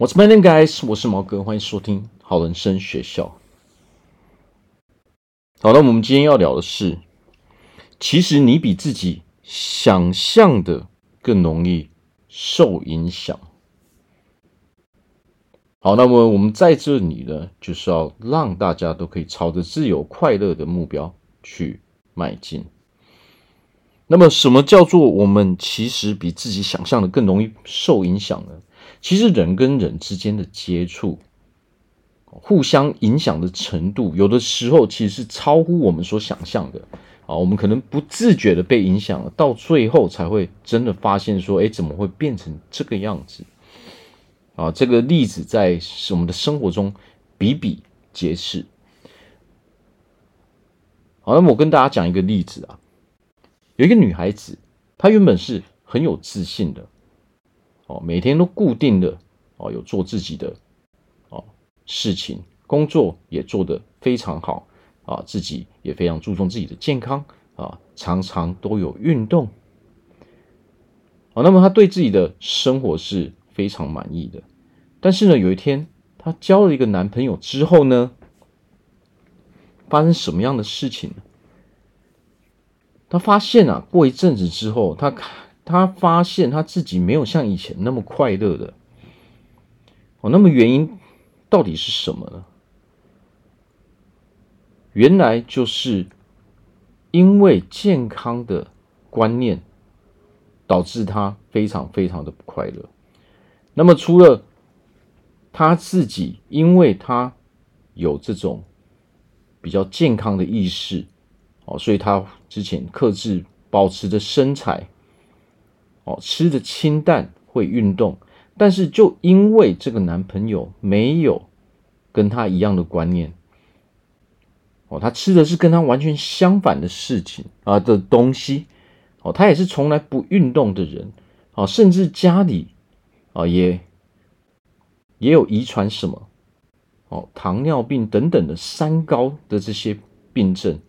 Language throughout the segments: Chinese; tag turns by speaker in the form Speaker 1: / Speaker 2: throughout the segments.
Speaker 1: What's my name, guys？我是毛哥，欢迎收听好人生学校。好，那我们今天要聊的是，其实你比自己想象的更容易受影响。好，那么我们在这里呢，就是要让大家都可以朝着自由快乐的目标去迈进。那么，什么叫做我们其实比自己想象的更容易受影响呢？其实人跟人之间的接触，互相影响的程度，有的时候其实是超乎我们所想象的啊。我们可能不自觉的被影响了，到最后才会真的发现说，哎，怎么会变成这个样子？啊，这个例子在我们的生活中比比皆是。好，那么我跟大家讲一个例子啊，有一个女孩子，她原本是很有自信的。哦，每天都固定的哦，有做自己的哦事情，工作也做得非常好啊，自己也非常注重自己的健康啊，常常都有运动。啊，那么她对自己的生活是非常满意的。但是呢，有一天她交了一个男朋友之后呢，发生什么样的事情呢？她发现啊，过一阵子之后，她。他发现他自己没有像以前那么快乐的哦，那么原因到底是什么呢？原来就是因为健康的观念导致他非常非常的不快乐。那么除了他自己，因为他有这种比较健康的意识哦，所以他之前克制保持着身材。哦，吃的清淡，会运动，但是就因为这个男朋友没有跟他一样的观念，哦，他吃的是跟他完全相反的事情啊的东西，哦，他也是从来不运动的人，哦，甚至家里啊也也有遗传什么，哦，糖尿病等等的三高的这些病症，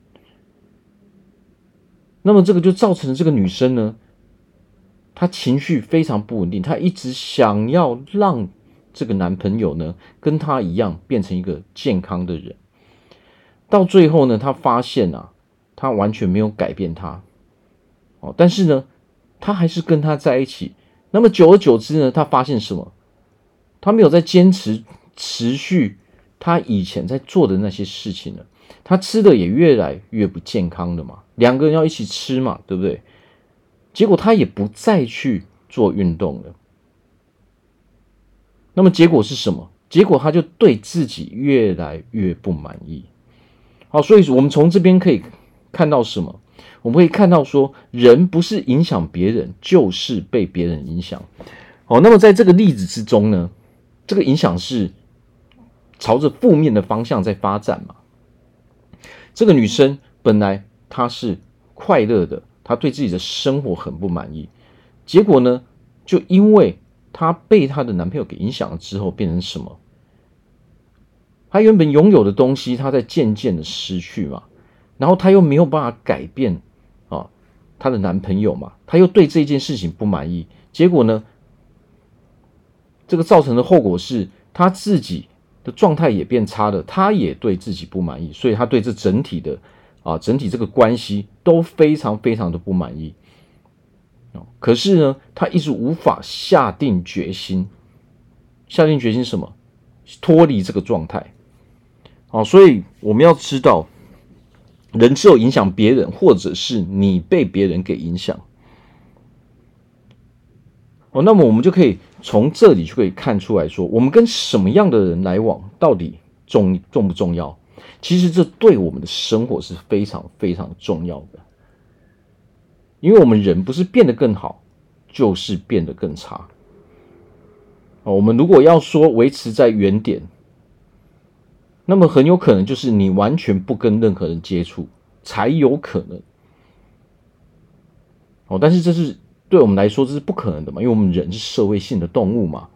Speaker 1: 那么这个就造成了这个女生呢。她情绪非常不稳定，她一直想要让这个男朋友呢跟她一样变成一个健康的人。到最后呢，她发现啊，他完全没有改变他哦，但是呢，他还是跟他在一起。那么久而久之呢，他发现什么？他没有在坚持持续他以前在做的那些事情了。他吃的也越来越不健康了嘛，两个人要一起吃嘛，对不对？结果他也不再去做运动了。那么结果是什么？结果他就对自己越来越不满意。好，所以我们从这边可以看到什么？我们可以看到说，人不是影响别人，就是被别人影响。好，那么在这个例子之中呢，这个影响是朝着负面的方向在发展嘛。这个女生本来她是快乐的。她对自己的生活很不满意，结果呢，就因为她被她的男朋友给影响了之后，变成什么？她原本拥有的东西，她在渐渐的失去嘛。然后她又没有办法改变啊，她的男朋友嘛，她又对这件事情不满意。结果呢，这个造成的后果是她自己的状态也变差了，她也对自己不满意，所以她对这整体的。啊，整体这个关系都非常非常的不满意，可是呢，他一直无法下定决心，下定决心什么？脱离这个状态。好，所以我们要知道，人只有影响别人，或者是你被别人给影响。哦，那么我们就可以从这里就可以看出来说，我们跟什么样的人来往，到底重重不重要？其实这对我们的生活是非常非常重要的，因为我们人不是变得更好，就是变得更差。哦我们如果要说维持在原点，那么很有可能就是你完全不跟任何人接触才有可能。哦，但是这是对我们来说这是不可能的嘛，因为我们人是社会性的动物嘛。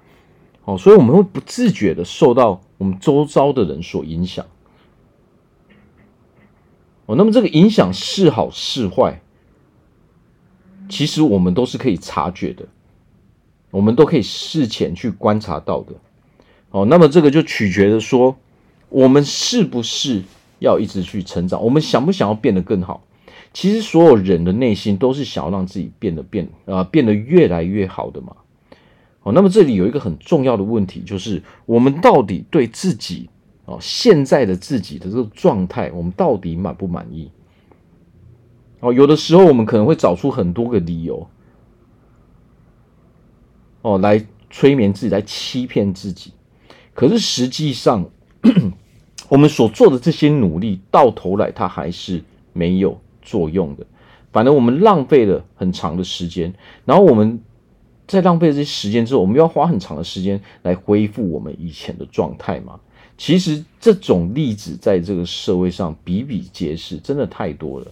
Speaker 1: 哦，所以我们会不自觉的受到我们周遭的人所影响。哦，那么这个影响是好是坏，其实我们都是可以察觉的，我们都可以事前去观察到的。哦，那么这个就取决于说，我们是不是要一直去成长？我们想不想要变得更好？其实所有人的内心都是想要让自己变得变啊、变得越来越好的嘛。哦，那么这里有一个很重要的问题，就是我们到底对自己哦现在的自己的这个状态，我们到底满不满意？哦，有的时候我们可能会找出很多个理由，哦，来催眠自己，来欺骗自己。可是实际上，我们所做的这些努力，到头来它还是没有作用的。反正我们浪费了很长的时间，然后我们在浪费这些时间之后，我们要花很长的时间来恢复我们以前的状态嘛。其实这种例子在这个社会上比比皆是，真的太多了。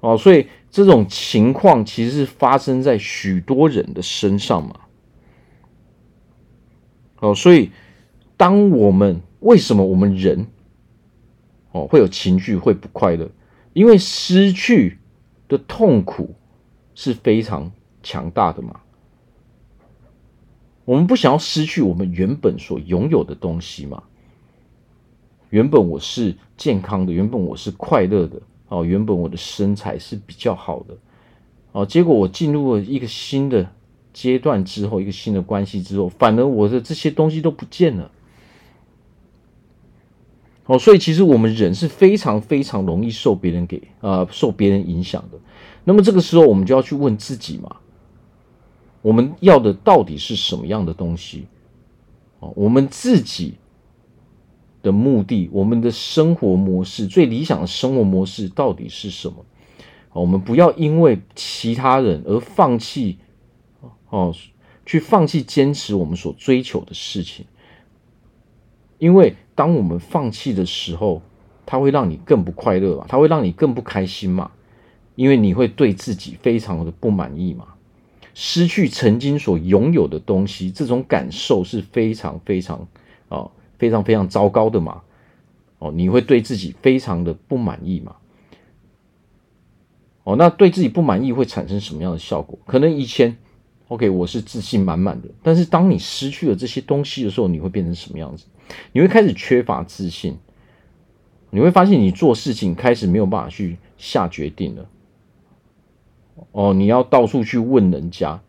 Speaker 1: 哦，所以这种情况其实是发生在许多人的身上嘛。哦，所以当我们为什么我们人哦会有情绪会不快乐？因为失去的痛苦是非常强大的嘛。我们不想要失去我们原本所拥有的东西嘛。原本我是健康的，原本我是快乐的哦，原本我的身材是比较好的哦，结果我进入了一个新的。阶段之后，一个新的关系之后，反而我的这些东西都不见了。哦，所以其实我们人是非常非常容易受别人给啊、受别人影响的。那么这个时候，我们就要去问自己嘛：我们要的到底是什么样的东西？哦，我们自己的目的，我们的生活模式，最理想的生活模式到底是什么？我们不要因为其他人而放弃。哦，去放弃坚持我们所追求的事情，因为当我们放弃的时候，它会让你更不快乐嘛，它会让你更不开心嘛，因为你会对自己非常的不满意嘛，失去曾经所拥有的东西，这种感受是非常非常哦，非常非常糟糕的嘛，哦，你会对自己非常的不满意嘛，哦，那对自己不满意会产生什么样的效果？可能以前。OK，我是自信满满的，但是当你失去了这些东西的时候，你会变成什么样子？你会开始缺乏自信，你会发现你做事情开始没有办法去下决定了。哦，你要到处去问人家，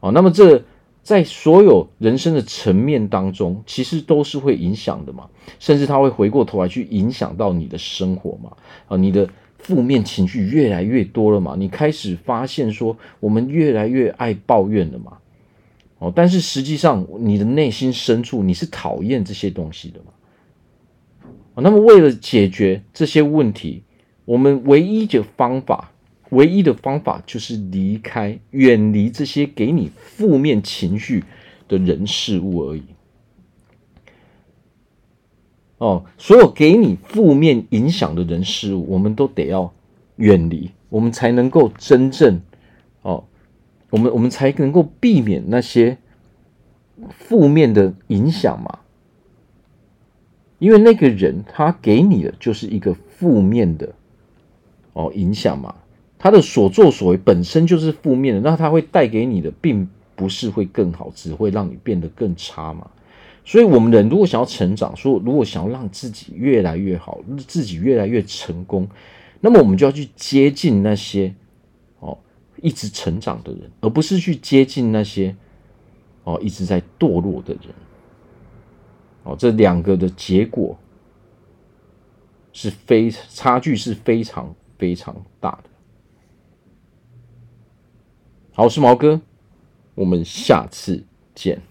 Speaker 1: 哦，那么这在所有人生的层面当中，其实都是会影响的嘛，甚至他会回过头来去影响到你的生活嘛，啊，你的。负面情绪越来越多了嘛？你开始发现说，我们越来越爱抱怨了嘛？哦，但是实际上，你的内心深处你是讨厌这些东西的嘛？那么为了解决这些问题，我们唯一的方法，唯一的方法就是离开、远离这些给你负面情绪的人事物而已。哦，所有给你负面影响的人事物，我们都得要远离，我们才能够真正哦，我们我们才能够避免那些负面的影响嘛。因为那个人他给你的就是一个负面的哦影响嘛，他的所作所为本身就是负面的，那他会带给你的并不是会更好，只会让你变得更差嘛。所以，我们人如果想要成长，说如果想要让自己越来越好，自己越来越成功，那么我们就要去接近那些哦一直成长的人，而不是去接近那些哦一直在堕落的人。哦，这两个的结果是非差距是非常非常大的。好，我是毛哥，我们下次见。